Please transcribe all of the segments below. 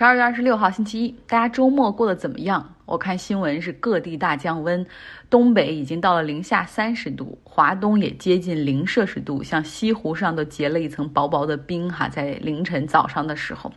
十二月二十六号星期一，大家周末过得怎么样？我看新闻是各地大降温，东北已经到了零下三十度，华东也接近零摄氏度，像西湖上都结了一层薄薄的冰哈，在凌晨早上的时候，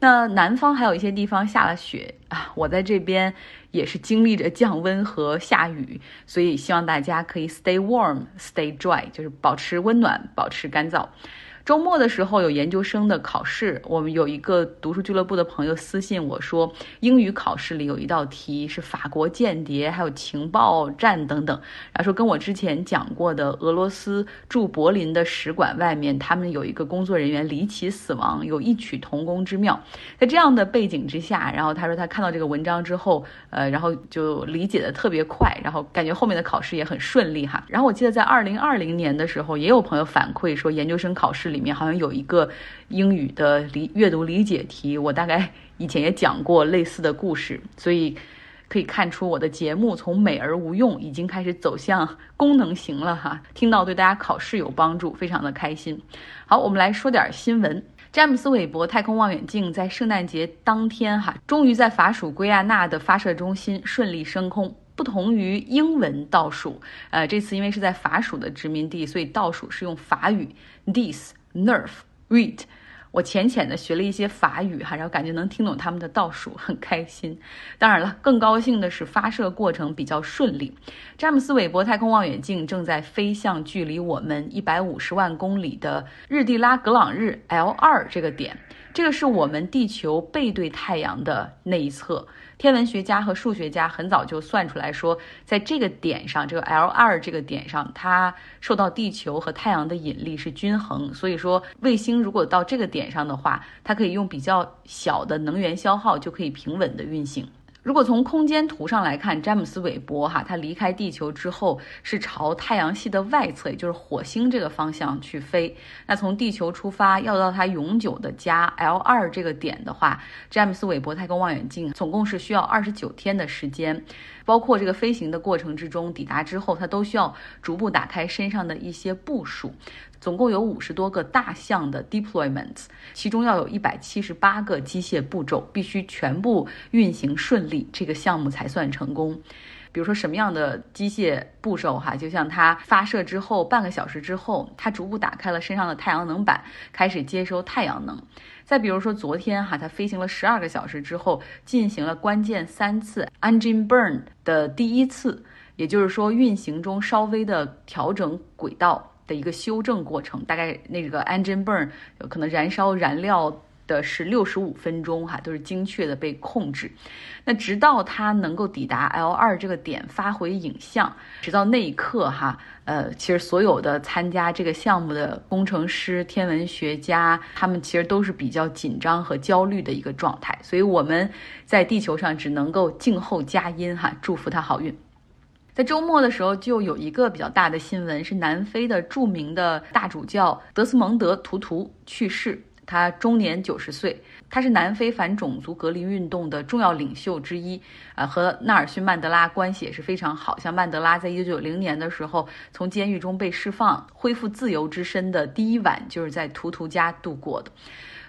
那南方还有一些地方下了雪啊，我在这边也是经历着降温和下雨，所以希望大家可以 stay warm, stay dry，就是保持温暖，保持干燥。周末的时候有研究生的考试，我们有一个读书俱乐部的朋友私信我说，英语考试里有一道题是法国间谍，还有情报站等等，然后说跟我之前讲过的俄罗斯驻柏林的使馆外面，他们有一个工作人员离奇死亡，有异曲同工之妙。在这样的背景之下，然后他说他看到这个文章之后，呃，然后就理解的特别快，然后感觉后面的考试也很顺利哈。然后我记得在二零二零年的时候，也有朋友反馈说研究生考试。里面好像有一个英语的理阅读理解题，我大概以前也讲过类似的故事，所以可以看出我的节目从美而无用已经开始走向功能型了哈。听到对大家考试有帮助，非常的开心。好，我们来说点新闻。詹姆斯韦伯太空望远镜在圣诞节当天哈，终于在法属圭亚那的发射中心顺利升空。不同于英文倒数，呃，这次因为是在法属的殖民地，所以倒数是用法语 this。Nerf read，我浅浅的学了一些法语哈，然后感觉能听懂他们的倒数，很开心。当然了，更高兴的是发射过程比较顺利。詹姆斯韦伯太空望远镜正在飞向距离我们一百五十万公里的日地拉格朗日 L 二这个点，这个是我们地球背对太阳的那一侧。天文学家和数学家很早就算出来说，在这个点上，这个 L 二这个点上，它受到地球和太阳的引力是均衡。所以说，卫星如果到这个点上的话，它可以用比较小的能源消耗就可以平稳的运行。如果从空间图上来看，詹姆斯韦伯哈，他离开地球之后是朝太阳系的外侧，也就是火星这个方向去飞。那从地球出发，要到他永久的家 L 二这个点的话，詹姆斯韦伯太空望远镜总共是需要二十九天的时间。包括这个飞行的过程之中，抵达之后，它都需要逐步打开身上的一些部署。总共有五十多个大项的 deployments，其中要有一百七十八个机械步骤必须全部运行顺利，这个项目才算成功。比如说什么样的机械步骤哈，就像它发射之后半个小时之后，它逐步打开了身上的太阳能板，开始接收太阳能。再比如说昨天哈，它飞行了十二个小时之后，进行了关键三次 engine burn 的第一次，也就是说运行中稍微的调整轨道。的一个修正过程，大概那个 engine burn 可能燃烧燃料的是六十五分钟哈，都是精确的被控制。那直到它能够抵达 L 二这个点发回影像，直到那一刻哈，呃，其实所有的参加这个项目的工程师、天文学家，他们其实都是比较紧张和焦虑的一个状态。所以我们在地球上只能够静候佳音哈，祝福他好运。在周末的时候，就有一个比较大的新闻，是南非的著名的大主教德斯蒙德·图图去世，他终年九十岁。他是南非反种族隔离运动的重要领袖之一，啊，和纳尔逊·曼德拉关系也是非常好。像曼德拉在一九九零年的时候从监狱中被释放，恢复自由之身的第一晚，就是在图图家度过的。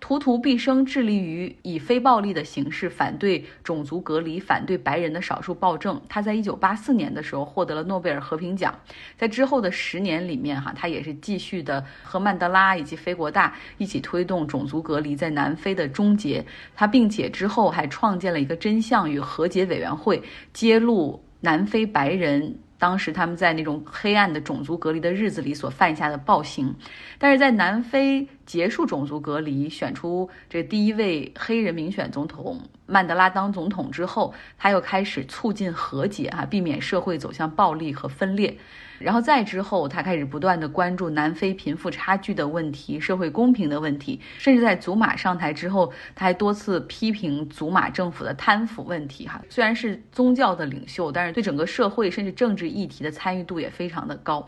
图图毕生致力于以非暴力的形式反对种族隔离，反对白人的少数暴政。他在一九八四年的时候获得了诺贝尔和平奖。在之后的十年里面，哈，他也是继续的和曼德拉以及菲国大一起推动种族隔离在南非的终结。他并且之后还创建了一个真相与和解委员会，揭露南非白人。当时他们在那种黑暗的种族隔离的日子里所犯下的暴行，但是在南非结束种族隔离，选出这第一位黑人民选总统曼德拉当总统之后，他又开始促进和解啊，避免社会走向暴力和分裂。然后再之后，他开始不断的关注南非贫富差距的问题、社会公平的问题，甚至在祖马上台之后，他还多次批评祖马政府的贪腐问题。哈，虽然是宗教的领袖，但是对整个社会甚至政治议题的参与度也非常的高。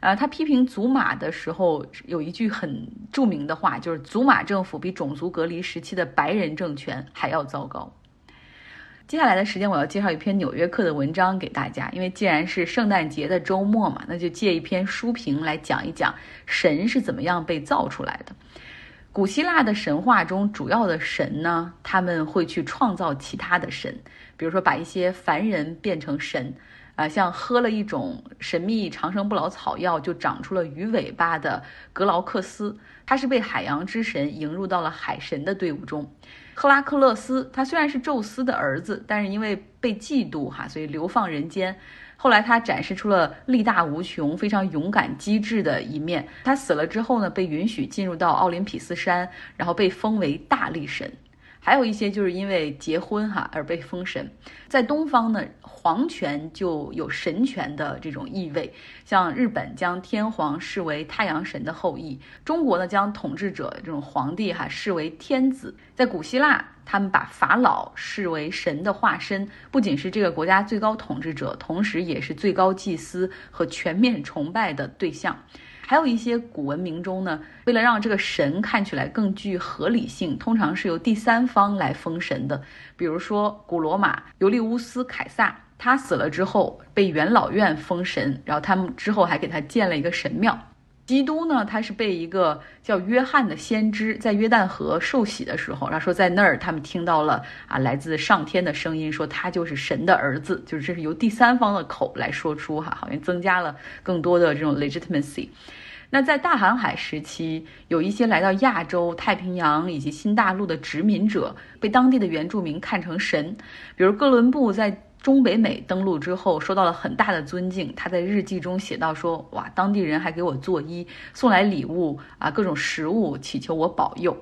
呃，他批评祖马的时候有一句很著名的话，就是祖马政府比种族隔离时期的白人政权还要糟糕。接下来的时间，我要介绍一篇《纽约客》的文章给大家。因为既然是圣诞节的周末嘛，那就借一篇书评来讲一讲神是怎么样被造出来的。古希腊的神话中主要的神呢，他们会去创造其他的神，比如说把一些凡人变成神。啊，像喝了一种神秘长生不老草药就长出了鱼尾巴的格劳克斯，他是被海洋之神迎入到了海神的队伍中。赫拉克勒斯，他虽然是宙斯的儿子，但是因为被嫉妒哈，所以流放人间。后来他展示出了力大无穷、非常勇敢机智的一面。他死了之后呢，被允许进入到奥林匹斯山，然后被封为大力神。还有一些就是因为结婚哈而被封神。在东方呢。皇权就有神权的这种意味，像日本将天皇视为太阳神的后裔，中国呢将统治者这种皇帝哈视为天子。在古希腊，他们把法老视为神的化身，不仅是这个国家最高统治者，同时也是最高祭司和全面崇拜的对象。还有一些古文明中呢，为了让这个神看起来更具合理性，通常是由第三方来封神的，比如说古罗马尤利乌斯凯撒。他死了之后被元老院封神，然后他们之后还给他建了一个神庙。基督呢，他是被一个叫约翰的先知在约旦河受洗的时候，然后说在那儿他们听到了啊来自上天的声音，说他就是神的儿子，就是这是由第三方的口来说出哈，好像增加了更多的这种 legitimacy。那在大航海时期，有一些来到亚洲、太平洋以及新大陆的殖民者，被当地的原住民看成神，比如哥伦布在。中北美登陆之后，受到了很大的尊敬。他在日记中写到说：“哇，当地人还给我作揖，送来礼物啊，各种食物，祈求我保佑。”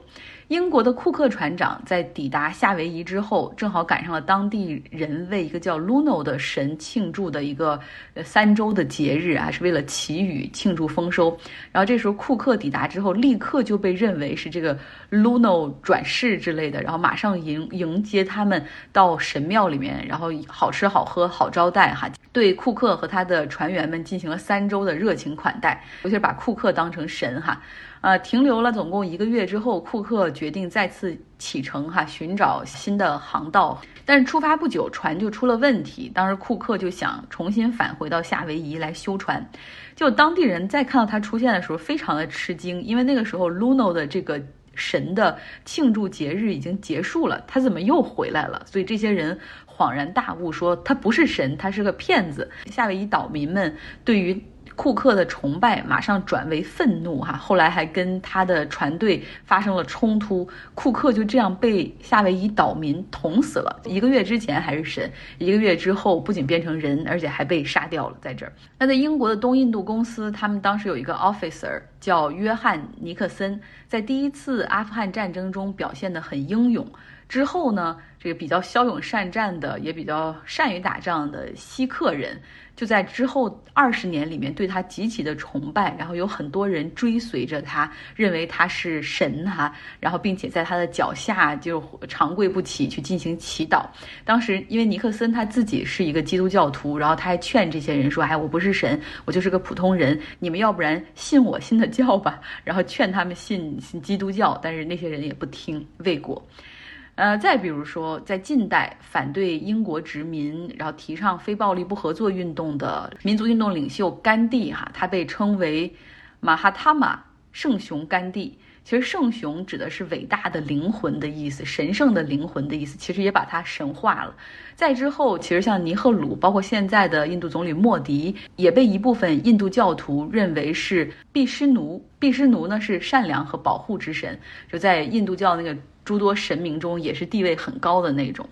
英国的库克船长在抵达夏威夷之后，正好赶上了当地人为一个叫 Luno 的神庆祝的一个三周的节日啊，是为了祈雨庆祝丰收。然后这时候库克抵达之后，立刻就被认为是这个 Luno 转世之类的，然后马上迎迎接他们到神庙里面，然后好吃好喝好招待哈，对库克和他的船员们进行了三周的热情款待，尤其是把库克当成神哈。呃，停留了总共一个月之后，库克决定再次启程哈，寻找新的航道。但是出发不久，船就出了问题。当时库克就想重新返回到夏威夷来修船。就当地人再看到他出现的时候，非常的吃惊，因为那个时候 Luno 的这个神的庆祝节日已经结束了，他怎么又回来了？所以这些人恍然大悟，说他不是神，他是个骗子。夏威夷岛民们对于。库克的崇拜马上转为愤怒，哈，后来还跟他的船队发生了冲突，库克就这样被夏威夷岛民捅死了。一个月之前还是神，一个月之后不仅变成人，而且还被杀掉了。在这儿，那在英国的东印度公司，他们当时有一个 officer 叫约翰尼克森，在第一次阿富汗战争中表现得很英勇。之后呢，这个比较骁勇善战的，也比较善于打仗的锡克人。就在之后二十年里面，对他极其的崇拜，然后有很多人追随着他，认为他是神哈，然后并且在他的脚下就长跪不起去进行祈祷。当时因为尼克森他自己是一个基督教徒，然后他还劝这些人说：“哎，我不是神，我就是个普通人，你们要不然信我信的教吧。”然后劝他们信信基督教，但是那些人也不听，未果。呃，再比如说，在近代反对英国殖民，然后提倡非暴力不合作运动的民族运动领袖甘地，哈，他被称为马哈塔玛圣雄甘地。其实圣雄指的是伟大的灵魂的意思，神圣的灵魂的意思，其实也把它神化了。再之后，其实像尼赫鲁，包括现在的印度总理莫迪，也被一部分印度教徒认为是毕湿奴。毕湿奴呢是善良和保护之神，就在印度教那个。诸多神明中也是地位很高的那种，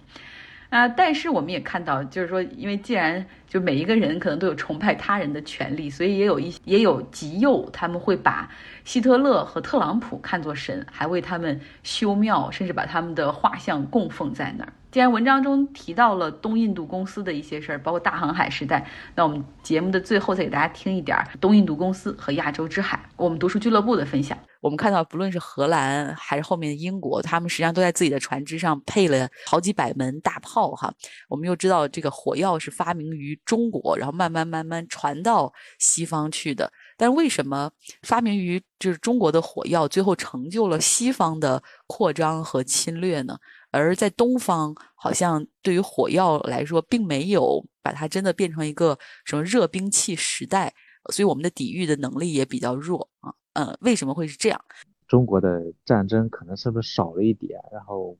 啊，但是我们也看到，就是说，因为既然就每一个人可能都有崇拜他人的权利，所以也有一些也有极右，他们会把希特勒和特朗普看作神，还为他们修庙，甚至把他们的画像供奉在那儿。既然文章中提到了东印度公司的一些事儿，包括大航海时代，那我们节目的最后再给大家听一点东印度公司和亚洲之海，我们读书俱乐部的分享。我们看到，不论是荷兰还是后面的英国，他们实际上都在自己的船只上配了好几百门大炮。哈，我们又知道这个火药是发明于中国，然后慢慢慢慢传到西方去的。但为什么发明于就是中国的火药，最后成就了西方的扩张和侵略呢？而在东方，好像对于火药来说，并没有把它真的变成一个什么热兵器时代，所以我们的抵御的能力也比较弱啊。嗯，为什么会是这样？中国的战争可能是不是少了一点？然后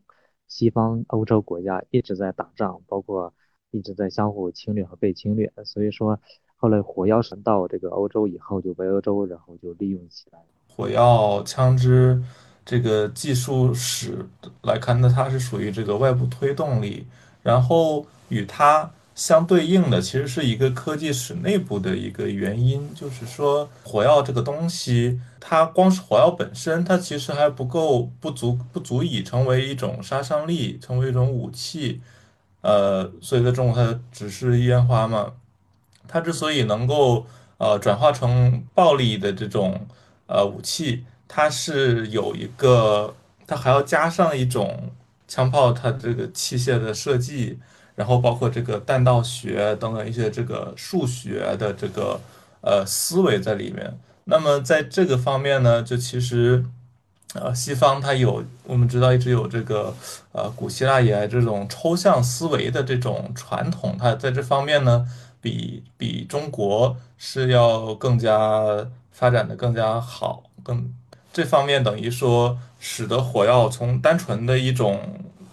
西方欧洲国家一直在打仗，包括一直在相互侵略和被侵略，所以说后来火药神到这个欧洲以后就被欧洲然后就利用起来。火药枪支这个技术史来看，那它是属于这个外部推动力，然后与它。相对应的，其实是一个科技史内部的一个原因，就是说火药这个东西，它光是火药本身，它其实还不够，不足，不足以成为一种杀伤力，成为一种武器。呃，所以在中国它只是烟花嘛，它之所以能够呃转化成暴力的这种呃武器，它是有一个，它还要加上一种枪炮它这个器械的设计。然后包括这个弹道学等等一些这个数学的这个呃思维在里面。那么在这个方面呢，就其实呃西方它有我们知道一直有这个呃古希腊以来这种抽象思维的这种传统，它在这方面呢比比中国是要更加发展的更加好，更这方面等于说使得火药从单纯的一种。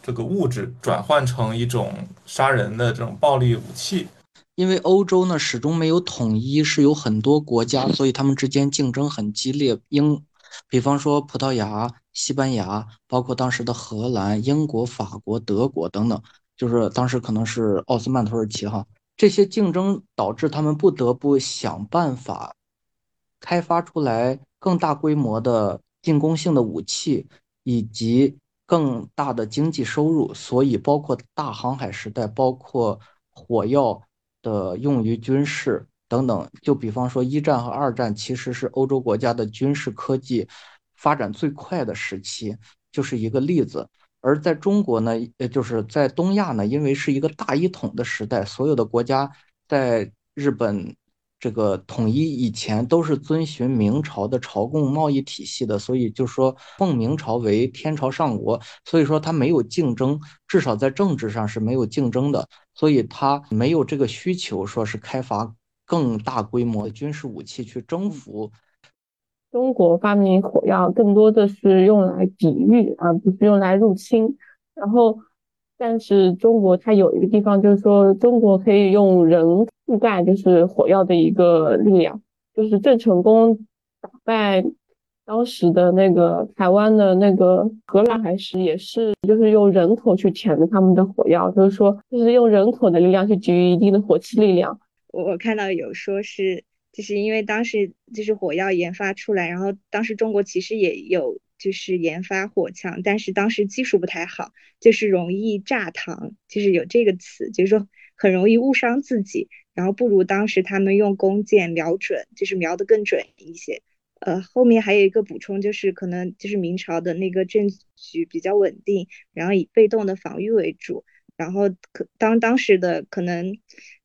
这个物质转换成一种杀人的这种暴力武器，因为欧洲呢始终没有统一，是有很多国家，所以他们之间竞争很激烈。英，比方说葡萄牙、西班牙，包括当时的荷兰、英国、法国、德国等等，就是当时可能是奥斯曼土耳其哈，这些竞争导致他们不得不想办法开发出来更大规模的进攻性的武器，以及。更大的经济收入，所以包括大航海时代，包括火药的用于军事等等。就比方说一战和二战，其实是欧洲国家的军事科技发展最快的时期，就是一个例子。而在中国呢，呃，就是在东亚呢，因为是一个大一统的时代，所有的国家在日本。这个统一以前都是遵循明朝的朝贡贸易体系的，所以就说奉明朝为天朝上国，所以说它没有竞争，至少在政治上是没有竞争的，所以它没有这个需求，说是开发更大规模的军事武器去征服。中国发明火药更多的是用来抵御，而不是用来入侵。然后，但是中国它有一个地方，就是说中国可以用人。覆盖就是火药的一个力量，就是郑成功打败当时的那个台湾的那个荷兰海时，也是就是用人口去填的他们的火药，就是说就是用人口的力量去给予一定的火器力量。我我看到有说是就是因为当时就是火药研发出来，然后当时中国其实也有就是研发火枪，但是当时技术不太好，就是容易炸膛，就是有这个词，就是说很容易误伤自己。然后不如当时他们用弓箭瞄准，就是瞄得更准一些。呃，后面还有一个补充，就是可能就是明朝的那个政局比较稳定，然后以被动的防御为主。然后可当当时的可能，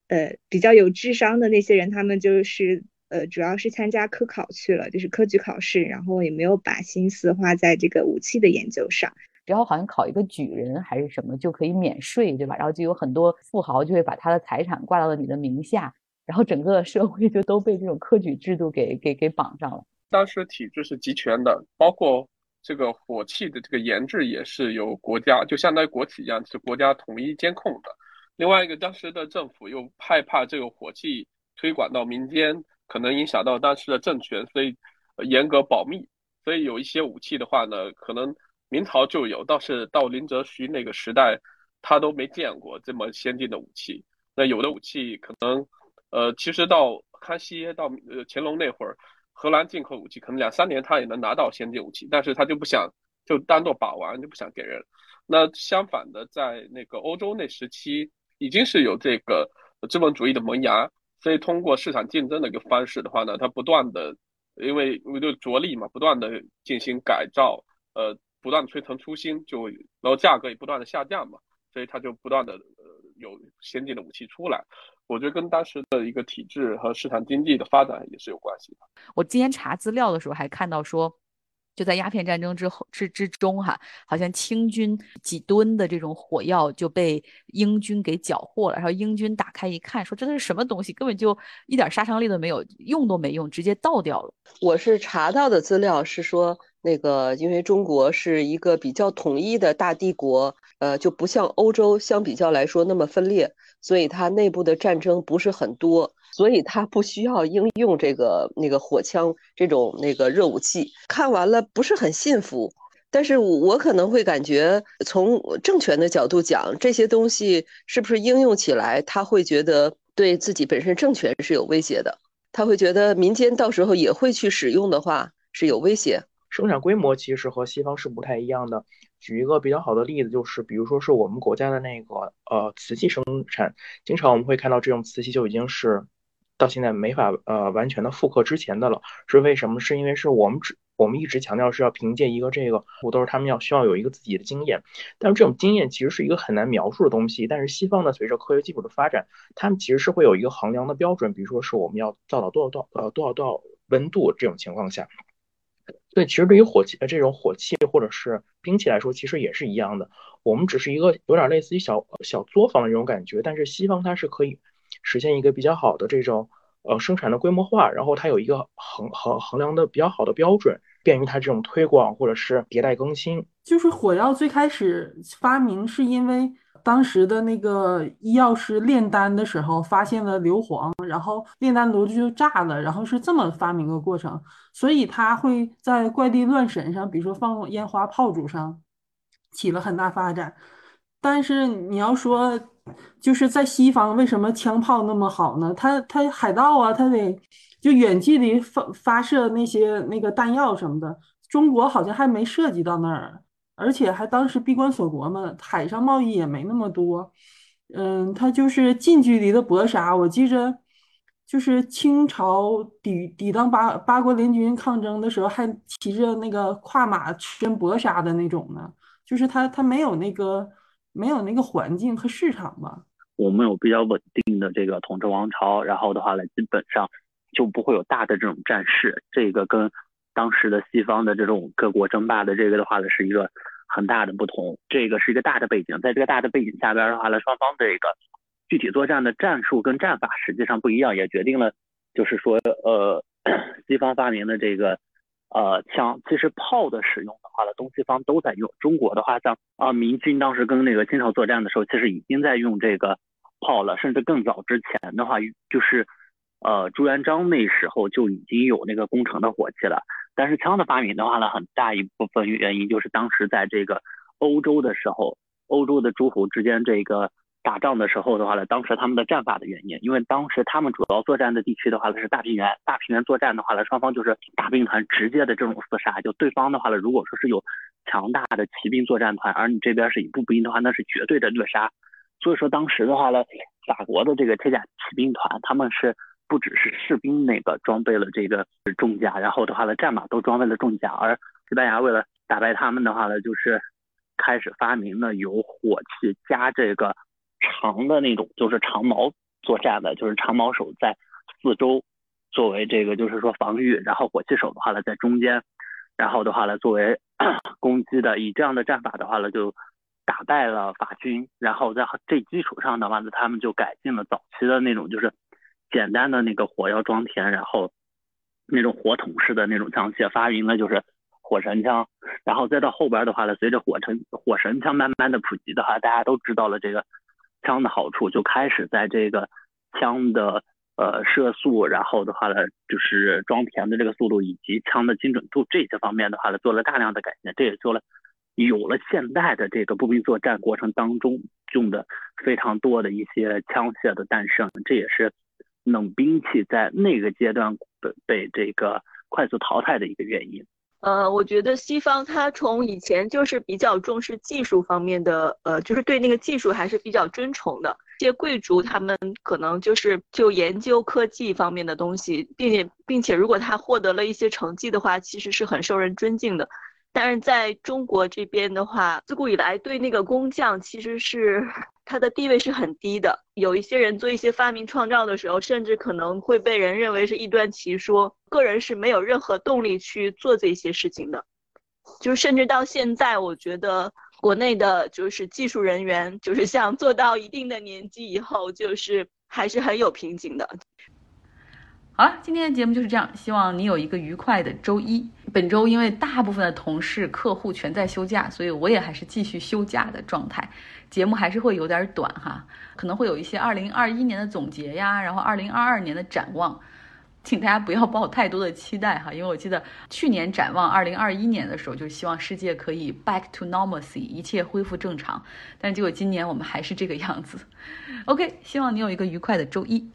呃，比较有智商的那些人，他们就是呃，主要是参加科考去了，就是科举考试，然后也没有把心思花在这个武器的研究上。只要好像考一个举人还是什么就可以免税，对吧？然后就有很多富豪就会把他的财产挂到了你的名下，然后整个社会就都被这种科举制度给给给绑上了。当时体制是集权的，包括这个火器的这个研制也是由国家，就相当于国企一样，是国家统一监控的。另外一个，当时的政府又害怕这个火器推广到民间，可能影响到当时的政权，所以严格保密。所以有一些武器的话呢，可能。明朝就有，倒是到林则徐那个时代，他都没见过这么先进的武器。那有的武器可能，呃，其实到康熙到呃乾隆那会儿，荷兰进口武器可能两三年他也能拿到先进武器，但是他就不想就当做把玩，就不想给人。那相反的，在那个欧洲那时期，已经是有这个资本主义的萌芽，所以通过市场竞争的一个方式的话呢，它不断的，因为为就着力嘛，不断的进行改造，呃。不断推陈出新，就然后价格也不断的下降嘛，所以它就不断的呃有先进的武器出来。我觉得跟当时的一个体制和市场经济的发展也是有关系的。我今天查资料的时候还看到说，就在鸦片战争之后之之中哈，好像清军几吨的这种火药就被英军给缴获了，然后英军打开一看，说这是什么东西，根本就一点杀伤力都没有，用都没用，直接倒掉了。我是查到的资料是说。那个，因为中国是一个比较统一的大帝国，呃，就不像欧洲相比较来说那么分裂，所以它内部的战争不是很多，所以它不需要应用这个那个火枪这种那个热武器。看完了不是很信服，但是我可能会感觉，从政权的角度讲，这些东西是不是应用起来，他会觉得对自己本身政权是有威胁的，他会觉得民间到时候也会去使用的话是有威胁。生产规模其实和西方是不太一样的。举一个比较好的例子，就是比如说是我们国家的那个呃瓷器生产，经常我们会看到这种瓷器就已经是到现在没法呃完全的复刻之前的了。是为什么？是因为是我们只我们一直强调是要凭借一个这个，我都是他们要需要有一个自己的经验，但是这种经验其实是一个很难描述的东西。但是西方呢，随着科学技术的发展，他们其实是会有一个衡量的标准，比如说是我们要造到多少多少呃多少多少温度这种情况下。对，其实对于火器呃这种火器或者是兵器来说，其实也是一样的。我们只是一个有点类似于小小作坊的这种感觉，但是西方它是可以实现一个比较好的这种呃生产的规模化，然后它有一个衡衡衡量的比较好的标准，便于它这种推广或者是迭代更新。就是火药最开始发明是因为。当时的那个医药师炼丹的时候，发现了硫磺，然后炼丹炉就炸了，然后是这么发明的过程。所以他会在怪力乱神上，比如说放烟花炮竹上，起了很大发展。但是你要说，就是在西方为什么枪炮那么好呢？他他海盗啊，他得就远距离发发射那些那个弹药什么的。中国好像还没涉及到那儿。而且还当时闭关锁国嘛，海上贸易也没那么多，嗯，他就是近距离的搏杀。我记着，就是清朝抵抵挡八八国联军抗争的时候，还骑着那个跨马真搏杀的那种呢。就是他他没有那个没有那个环境和市场嘛。我们有比较稳定的这个统治王朝，然后的话呢，基本上就不会有大的这种战事。这个跟当时的西方的这种各国争霸的这个的话呢，是一个很大的不同。这个是一个大的背景，在这个大的背景下边的话呢，双方这个具体作战的战术跟战法实际上不一样，也决定了就是说，呃，西方发明的这个呃枪，其实炮的使用的话呢，东西方都在用。中国的话，像啊，明军当时跟那个清朝作战的时候，其实已经在用这个炮了，甚至更早之前的话，就是呃朱元璋那时候就已经有那个攻城的火器了。但是枪的发明的话呢，很大一部分原因就是当时在这个欧洲的时候，欧洲的诸侯之间这个打仗的时候的话呢，当时他们的战法的原因，因为当时他们主要作战的地区的话呢是大平原，大平原作战的话呢，双方就是大兵团直接的这种厮杀，就对方的话呢，如果说是有强大的骑兵作战团，而你这边是一步兵的话，那是绝对的虐杀。所以说当时的话呢，法国的这个铁甲骑兵团，他们是。不只是士兵那个装备了这个重甲，然后的话呢，战马都装备了重甲。而西班牙为了打败他们的话呢，就是开始发明了有火器加这个长的那种，就是长矛作战的，就是长矛手在四周作为这个就是说防御，然后火器手的话呢在中间，然后的话呢作为 攻击的。以这样的战法的话呢，就打败了法军。然后在这基础上的话呢，他们就改进了早期的那种就是。简单的那个火药装填，然后那种火筒式的那种枪械，发明了就是火神枪，然后再到后边的话呢，随着火神火神枪慢慢的普及的话，大家都知道了这个枪的好处，就开始在这个枪的呃射速，然后的话呢，就是装填的这个速度以及枪的精准度这些方面的话呢，做了大量的改进，这也做了有了现代的这个步兵作战过程当中用的非常多的一些枪械的诞生，这也是。冷兵器在那个阶段被被这个快速淘汰的一个原因。呃，我觉得西方它从以前就是比较重视技术方面的，呃，就是对那个技术还是比较尊崇的。这些贵族他们可能就是就研究科技方面的东西，并且并且如果他获得了一些成绩的话，其实是很受人尊敬的。但是在中国这边的话，自古以来对那个工匠其实是他的地位是很低的。有一些人做一些发明创造的时候，甚至可能会被人认为是异端奇说。个人是没有任何动力去做这些事情的。就甚至到现在，我觉得国内的就是技术人员，就是像做到一定的年纪以后，就是还是很有瓶颈的。好了，今天的节目就是这样，希望你有一个愉快的周一。本周因为大部分的同事、客户全在休假，所以我也还是继续休假的状态。节目还是会有点短哈，可能会有一些二零二一年的总结呀，然后二零二二年的展望。请大家不要抱太多的期待哈，因为我记得去年展望二零二一年的时候，就是希望世界可以 back to normalcy，一切恢复正常。但结果今年我们还是这个样子。OK，希望你有一个愉快的周一。